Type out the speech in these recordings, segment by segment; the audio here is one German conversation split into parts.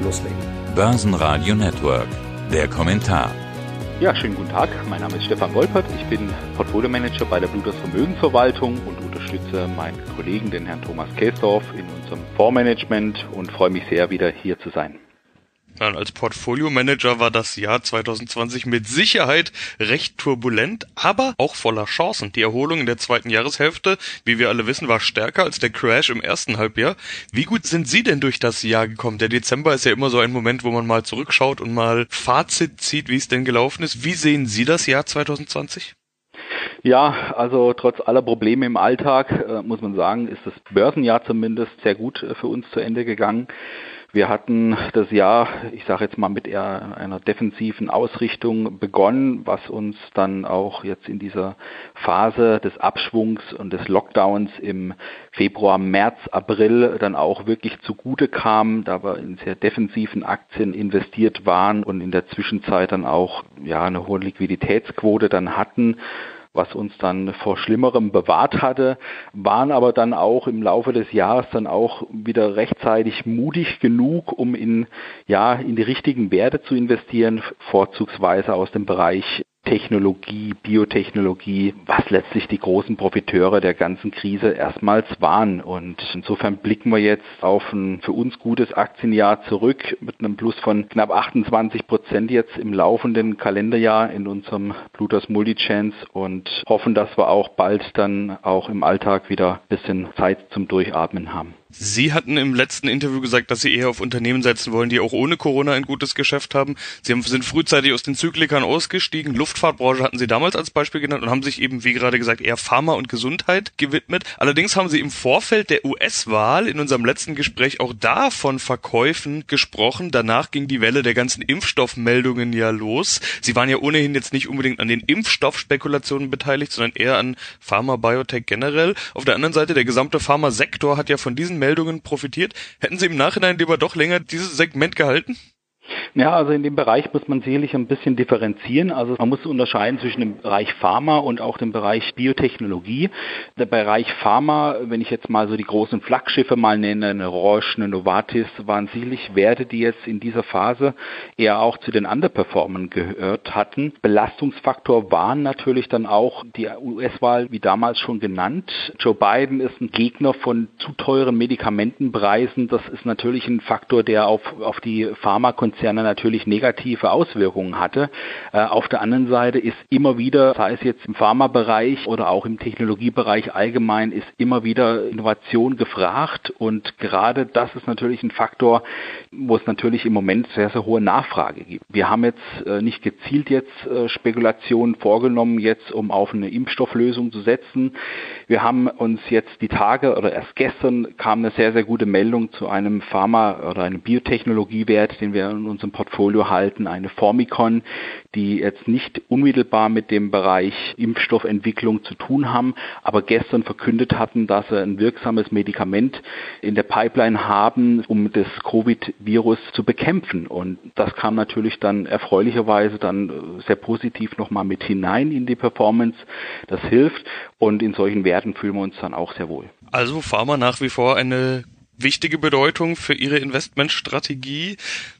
loslegen. Börsenradio Network, der Kommentar. Ja, schönen guten Tag. Mein Name ist Stefan Wolpert. Ich bin Portfolio Manager bei der Blutos Vermögensverwaltung und unterstütze meinen Kollegen, den Herrn Thomas Käsdorf, in unserem Fondsmanagement und freue mich sehr, wieder hier zu sein. Als Portfolio-Manager war das Jahr 2020 mit Sicherheit recht turbulent, aber auch voller Chancen. Die Erholung in der zweiten Jahreshälfte, wie wir alle wissen, war stärker als der Crash im ersten Halbjahr. Wie gut sind Sie denn durch das Jahr gekommen? Der Dezember ist ja immer so ein Moment, wo man mal zurückschaut und mal Fazit zieht, wie es denn gelaufen ist. Wie sehen Sie das Jahr 2020? Ja, also trotz aller Probleme im Alltag äh, muss man sagen, ist das Börsenjahr zumindest sehr gut äh, für uns zu Ende gegangen. Wir hatten das Jahr, ich sage jetzt mal mit eher einer defensiven Ausrichtung begonnen, was uns dann auch jetzt in dieser Phase des Abschwungs und des Lockdowns im Februar, März, April dann auch wirklich zugute kam, da wir in sehr defensiven Aktien investiert waren und in der Zwischenzeit dann auch ja eine hohe Liquiditätsquote dann hatten was uns dann vor Schlimmerem bewahrt hatte, waren aber dann auch im Laufe des Jahres dann auch wieder rechtzeitig mutig genug, um in, ja, in die richtigen Werte zu investieren, vorzugsweise aus dem Bereich Technologie, Biotechnologie, was letztlich die großen Profiteure der ganzen Krise erstmals waren. Und insofern blicken wir jetzt auf ein für uns gutes Aktienjahr zurück mit einem Plus von knapp 28 Prozent jetzt im laufenden Kalenderjahr in unserem Plutos Multichance und hoffen, dass wir auch bald dann auch im Alltag wieder ein bisschen Zeit zum Durchatmen haben. Sie hatten im letzten Interview gesagt, dass Sie eher auf Unternehmen setzen wollen, die auch ohne Corona ein gutes Geschäft haben. Sie sind frühzeitig aus den Zyklikern ausgestiegen. Luftfahrtbranche hatten Sie damals als Beispiel genannt und haben sich eben, wie gerade gesagt, eher Pharma und Gesundheit gewidmet. Allerdings haben Sie im Vorfeld der US-Wahl in unserem letzten Gespräch auch da von Verkäufen gesprochen. Danach ging die Welle der ganzen Impfstoffmeldungen ja los. Sie waren ja ohnehin jetzt nicht unbedingt an den Impfstoffspekulationen beteiligt, sondern eher an Pharma, Biotech generell. Auf der anderen Seite, der gesamte Pharmasektor hat ja von diesen Meldungen profitiert. Hätten Sie im Nachhinein lieber doch länger dieses Segment gehalten? Ja, also in dem Bereich muss man sicherlich ein bisschen differenzieren. Also man muss unterscheiden zwischen dem Bereich Pharma und auch dem Bereich Biotechnologie. Der Bereich Pharma, wenn ich jetzt mal so die großen Flaggschiffe mal nenne, eine Roche, eine Novartis, waren sicherlich Werte, die jetzt in dieser Phase eher auch zu den Underperformern gehört hatten. Belastungsfaktor waren natürlich dann auch die US-Wahl, wie damals schon genannt. Joe Biden ist ein Gegner von zu teuren Medikamentenpreisen. Das ist natürlich ein Faktor, der auf, auf die Pharmakonzerne Konzerne natürlich negative Auswirkungen hatte. Äh, auf der anderen Seite ist immer wieder, sei es jetzt im Pharmabereich oder auch im Technologiebereich allgemein, ist immer wieder Innovation gefragt und gerade das ist natürlich ein Faktor, wo es natürlich im Moment sehr, sehr hohe Nachfrage gibt. Wir haben jetzt äh, nicht gezielt jetzt äh, Spekulationen vorgenommen, jetzt um auf eine Impfstofflösung zu setzen. Wir haben uns jetzt die Tage oder erst gestern kam eine sehr, sehr gute Meldung zu einem Pharma- oder einem Biotechnologiewert, den wir in unserem Portfolio halten, eine Formicon, die jetzt nicht unmittelbar mit dem Bereich Impfstoffentwicklung zu tun haben, aber gestern verkündet hatten, dass sie ein wirksames Medikament in der Pipeline haben, um das Covid-Virus zu bekämpfen. Und das kam natürlich dann erfreulicherweise dann sehr positiv nochmal mit hinein in die Performance. Das hilft und in solchen Werten fühlen wir uns dann auch sehr wohl. Also Pharma nach wie vor eine wichtige Bedeutung für Ihre Investmentstrategie.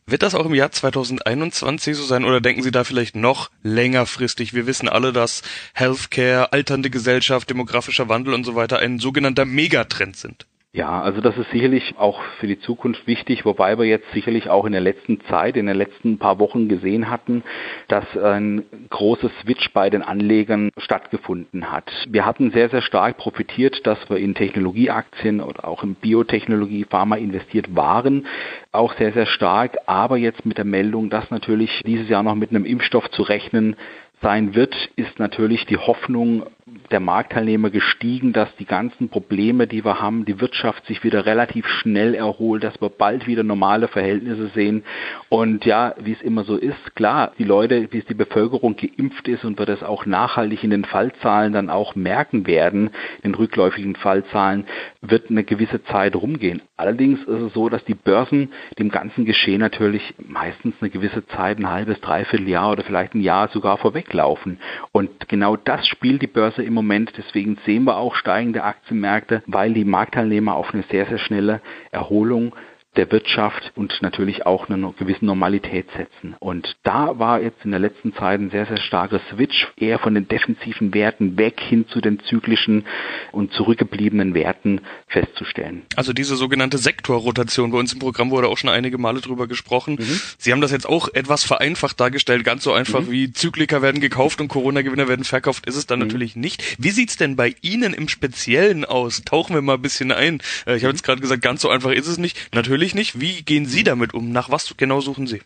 Wird das auch im Jahr 2021 so sein oder denken Sie da vielleicht noch längerfristig? Wir wissen alle, dass Healthcare, alternde Gesellschaft, demografischer Wandel und so weiter ein sogenannter Megatrend sind. Ja, also das ist sicherlich auch für die Zukunft wichtig, wobei wir jetzt sicherlich auch in der letzten Zeit, in den letzten paar Wochen gesehen hatten, dass ein großes Switch bei den Anlegern stattgefunden hat. Wir hatten sehr, sehr stark profitiert, dass wir in Technologieaktien oder auch in Biotechnologie, Pharma investiert waren, auch sehr, sehr stark, aber jetzt mit der Meldung, dass natürlich dieses Jahr noch mit einem Impfstoff zu rechnen sein wird, ist natürlich die Hoffnung der Marktteilnehmer gestiegen, dass die ganzen Probleme, die wir haben, die Wirtschaft sich wieder relativ schnell erholt, dass wir bald wieder normale Verhältnisse sehen. Und ja, wie es immer so ist, klar, die Leute, wie es die Bevölkerung geimpft ist und wir das auch nachhaltig in den Fallzahlen dann auch merken werden, in rückläufigen Fallzahlen, wird eine gewisse Zeit rumgehen. Allerdings ist es so, dass die Börsen dem ganzen Geschehen natürlich meistens eine gewisse Zeit, ein halbes, dreiviertel Jahr oder vielleicht ein Jahr sogar vorweglaufen. Und genau das spielt die Börse im Moment. Deswegen sehen wir auch steigende Aktienmärkte, weil die Marktteilnehmer auf eine sehr, sehr schnelle Erholung der Wirtschaft und natürlich auch eine gewisse Normalität setzen. Und da war jetzt in der letzten Zeit ein sehr, sehr starker Switch eher von den defensiven Werten weg hin zu den zyklischen und zurückgebliebenen Werten festzustellen. Also diese sogenannte Sektorrotation bei uns im Programm wurde auch schon einige Male drüber gesprochen. Mhm. Sie haben das jetzt auch etwas vereinfacht dargestellt. Ganz so einfach mhm. wie Zykliker werden gekauft und Corona-Gewinner werden verkauft, ist es dann mhm. natürlich nicht. Wie sieht's denn bei Ihnen im Speziellen aus? Tauchen wir mal ein bisschen ein. Äh, ich habe mhm. jetzt gerade gesagt, ganz so einfach ist es nicht. Natürlich natürlich nicht. Wie gehen Sie damit um? Nach was genau suchen Sie?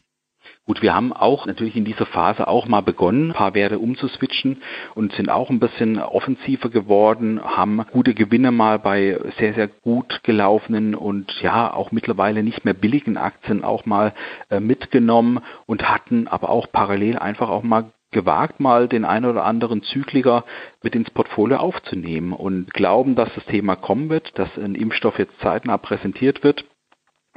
Gut, wir haben auch natürlich in dieser Phase auch mal begonnen, ein paar Werte umzuswitchen und sind auch ein bisschen offensiver geworden, haben gute Gewinne mal bei sehr, sehr gut gelaufenen und ja, auch mittlerweile nicht mehr billigen Aktien auch mal äh, mitgenommen und hatten aber auch parallel einfach auch mal gewagt, mal den einen oder anderen Zykliker mit ins Portfolio aufzunehmen und glauben, dass das Thema kommen wird, dass ein Impfstoff jetzt zeitnah präsentiert wird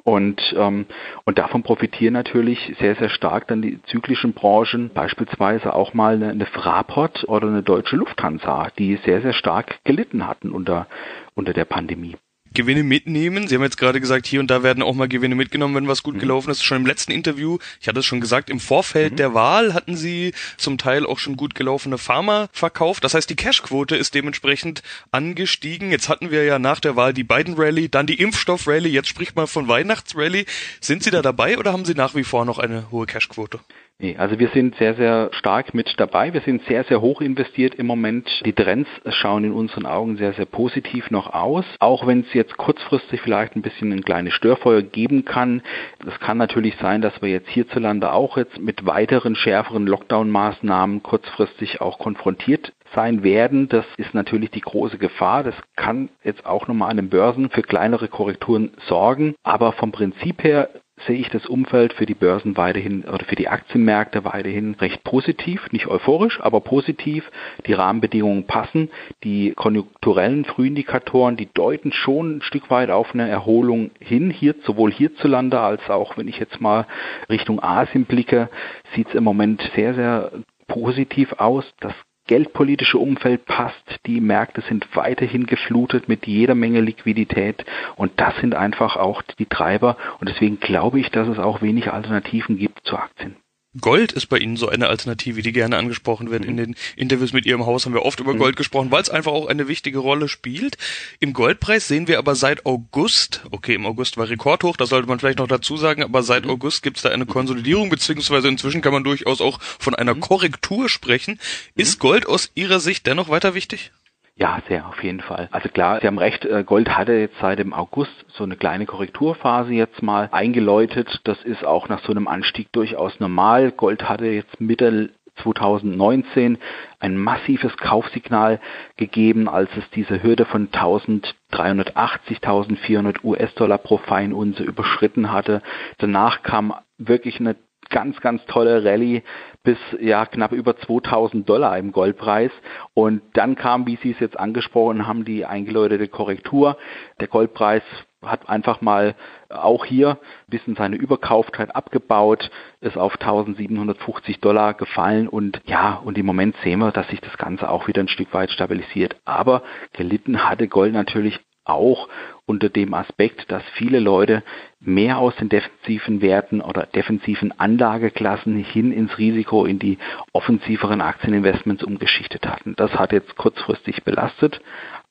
und, ähm, und davon profitieren natürlich sehr, sehr stark dann die zyklischen Branchen, beispielsweise auch mal eine, eine Fraport oder eine deutsche Lufthansa, die sehr, sehr stark gelitten hatten unter, unter der Pandemie. Gewinne mitnehmen. Sie haben jetzt gerade gesagt, hier und da werden auch mal Gewinne mitgenommen, wenn was gut mhm. gelaufen ist. Schon im letzten Interview, ich hatte es schon gesagt, im Vorfeld mhm. der Wahl hatten Sie zum Teil auch schon gut gelaufene Pharma verkauft. Das heißt, die Cashquote ist dementsprechend angestiegen. Jetzt hatten wir ja nach der Wahl die Biden-Rally, dann die Impfstoff-Rally, jetzt spricht man von Weihnachts-Rally. Sind Sie da dabei oder haben Sie nach wie vor noch eine hohe Cashquote? Nee, also wir sind sehr, sehr stark mit dabei. Wir sind sehr, sehr hoch investiert im Moment. Die Trends schauen in unseren Augen sehr, sehr positiv noch aus. Auch wenn es jetzt kurzfristig vielleicht ein bisschen ein kleines Störfeuer geben kann. Es kann natürlich sein, dass wir jetzt hierzulande auch jetzt mit weiteren schärferen Lockdown-Maßnahmen kurzfristig auch konfrontiert sein werden. Das ist natürlich die große Gefahr. Das kann jetzt auch nochmal an den Börsen für kleinere Korrekturen sorgen. Aber vom Prinzip her sehe ich das Umfeld für die Börsen weiterhin oder für die Aktienmärkte weiterhin recht positiv, nicht euphorisch, aber positiv. Die Rahmenbedingungen passen. Die konjunkturellen Frühindikatoren, die deuten schon ein Stück weit auf eine Erholung hin, hier sowohl hierzulande als auch, wenn ich jetzt mal Richtung Asien blicke, sieht es im Moment sehr, sehr positiv aus. Das geldpolitische Umfeld passt, die Märkte sind weiterhin geflutet mit jeder Menge Liquidität und das sind einfach auch die Treiber und deswegen glaube ich, dass es auch wenig Alternativen gibt zu Aktien. Gold ist bei Ihnen so eine Alternative, die gerne angesprochen wird. Mhm. In den Interviews mit Ihrem Haus haben wir oft über mhm. Gold gesprochen, weil es einfach auch eine wichtige Rolle spielt. Im Goldpreis sehen wir aber seit August, okay, im August war Rekordhoch, das sollte man vielleicht noch dazu sagen, aber seit mhm. August gibt es da eine Konsolidierung, beziehungsweise inzwischen kann man durchaus auch von einer mhm. Korrektur sprechen. Mhm. Ist Gold aus Ihrer Sicht dennoch weiter wichtig? Ja, sehr, auf jeden Fall. Also klar, Sie haben recht, äh, Gold hatte jetzt seit dem August so eine kleine Korrekturphase jetzt mal eingeläutet. Das ist auch nach so einem Anstieg durchaus normal. Gold hatte jetzt Mitte 2019 ein massives Kaufsignal gegeben, als es diese Hürde von 1380, 1400 US-Dollar pro Feinunze überschritten hatte. Danach kam wirklich eine ganz, ganz tolle Rallye bis ja knapp über 2000 Dollar im Goldpreis. Und dann kam, wie Sie es jetzt angesprochen haben, die eingeläutete Korrektur. Der Goldpreis hat einfach mal auch hier ein bisschen seine Überkauftheit abgebaut, ist auf 1750 Dollar gefallen und ja, und im Moment sehen wir, dass sich das Ganze auch wieder ein Stück weit stabilisiert. Aber gelitten hatte Gold natürlich auch unter dem Aspekt, dass viele Leute mehr aus den defensiven Werten oder defensiven Anlageklassen hin ins Risiko in die offensiveren Aktieninvestments umgeschichtet hatten. Das hat jetzt kurzfristig belastet,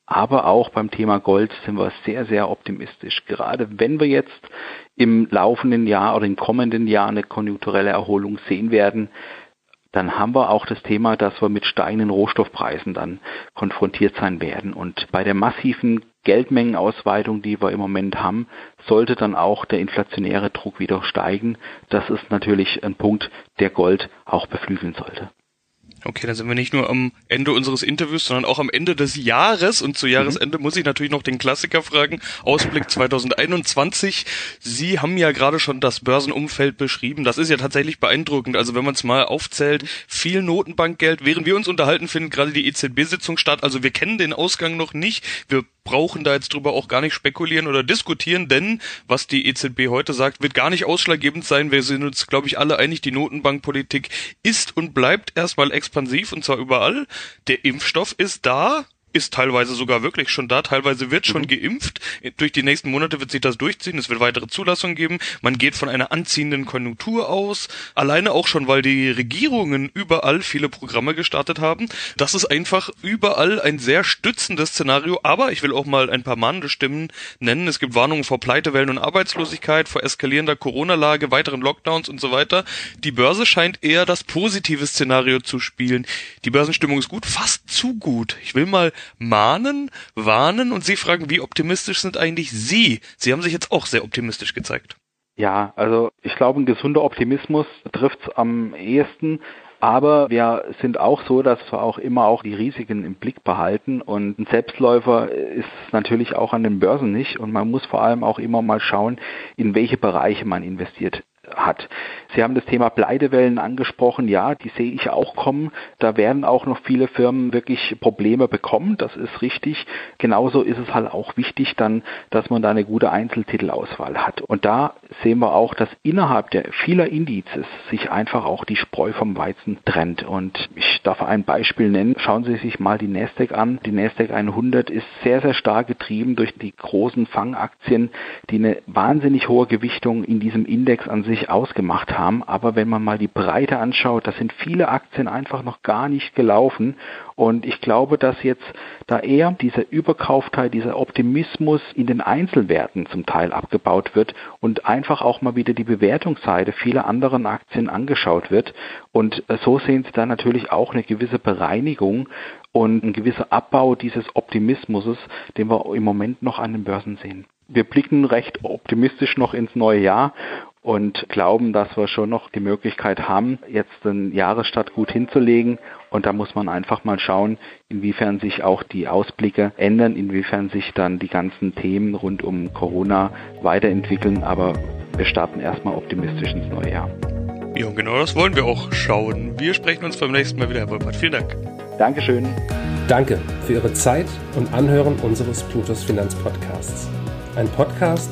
aber auch beim Thema Gold sind wir sehr, sehr optimistisch. Gerade wenn wir jetzt im laufenden Jahr oder im kommenden Jahr eine konjunkturelle Erholung sehen werden, dann haben wir auch das Thema, dass wir mit steigenden Rohstoffpreisen dann konfrontiert sein werden. Und bei der massiven Geldmengenausweitung, die wir im Moment haben, sollte dann auch der inflationäre Druck wieder steigen. Das ist natürlich ein Punkt, der Gold auch beflügeln sollte. Okay, dann sind wir nicht nur am Ende unseres Interviews, sondern auch am Ende des Jahres. Und zu Jahresende mhm. muss ich natürlich noch den Klassiker fragen. Ausblick 2021. Sie haben ja gerade schon das Börsenumfeld beschrieben. Das ist ja tatsächlich beeindruckend. Also wenn man es mal aufzählt, viel Notenbankgeld. Während wir uns unterhalten, findet gerade die EZB-Sitzung statt. Also wir kennen den Ausgang noch nicht. Wir brauchen da jetzt drüber auch gar nicht spekulieren oder diskutieren, denn was die EZB heute sagt, wird gar nicht ausschlaggebend sein. Wir sind uns, glaube ich, alle einig, die Notenbankpolitik ist und bleibt erstmal expansiv und zwar überall. Der Impfstoff ist da ist teilweise sogar wirklich schon da, teilweise wird schon mhm. geimpft. Durch die nächsten Monate wird sich das durchziehen, es wird weitere Zulassungen geben. Man geht von einer anziehenden Konjunktur aus, alleine auch schon, weil die Regierungen überall viele Programme gestartet haben. Das ist einfach überall ein sehr stützendes Szenario, aber ich will auch mal ein paar mahnende Stimmen nennen. Es gibt Warnungen vor Pleitewellen und Arbeitslosigkeit, vor eskalierender Corona-Lage, weiteren Lockdowns und so weiter. Die Börse scheint eher das positive Szenario zu spielen. Die Börsenstimmung ist gut, fast zu gut. Ich will mal mahnen, warnen und Sie fragen, wie optimistisch sind eigentlich Sie? Sie haben sich jetzt auch sehr optimistisch gezeigt. Ja, also ich glaube, ein gesunder Optimismus trifft es am ehesten. Aber wir sind auch so, dass wir auch immer auch die Risiken im Blick behalten und ein Selbstläufer ist natürlich auch an den Börsen nicht und man muss vor allem auch immer mal schauen, in welche Bereiche man investiert hat. Sie haben das Thema Pleitewellen angesprochen. Ja, die sehe ich auch kommen. Da werden auch noch viele Firmen wirklich Probleme bekommen. Das ist richtig. Genauso ist es halt auch wichtig dann, dass man da eine gute Einzeltitelauswahl hat. Und da sehen wir auch, dass innerhalb der vieler Indizes sich einfach auch die Spreu vom Weizen trennt. Und ich darf ein Beispiel nennen. Schauen Sie sich mal die Nasdaq an. Die Nasdaq 100 ist sehr, sehr stark getrieben durch die großen Fangaktien, die eine wahnsinnig hohe Gewichtung in diesem Index an sich ausgemacht haben. Aber wenn man mal die Breite anschaut, da sind viele Aktien einfach noch gar nicht gelaufen. Und ich glaube, dass jetzt da eher dieser Überkaufteil, dieser Optimismus in den Einzelwerten zum Teil abgebaut wird und einfach auch mal wieder die Bewertungsseite vieler anderen Aktien angeschaut wird. Und äh, so sehen Sie da natürlich auch eine gewisse Bereinigung und ein gewisser Abbau dieses Optimismus, den wir im Moment noch an den Börsen sehen. Wir blicken recht optimistisch noch ins neue Jahr und glauben, dass wir schon noch die Möglichkeit haben, jetzt den Jahresstart gut hinzulegen. Und da muss man einfach mal schauen, inwiefern sich auch die Ausblicke ändern, inwiefern sich dann die ganzen Themen rund um Corona weiterentwickeln. Aber wir starten erstmal optimistisch ins neue Jahr. Ja, und genau das wollen wir auch schauen. Wir sprechen uns beim nächsten Mal wieder, Herr Wolpert. Vielen Dank. Dankeschön. Danke für Ihre Zeit und Anhören unseres Plutos Finanzpodcasts. Ein Podcast,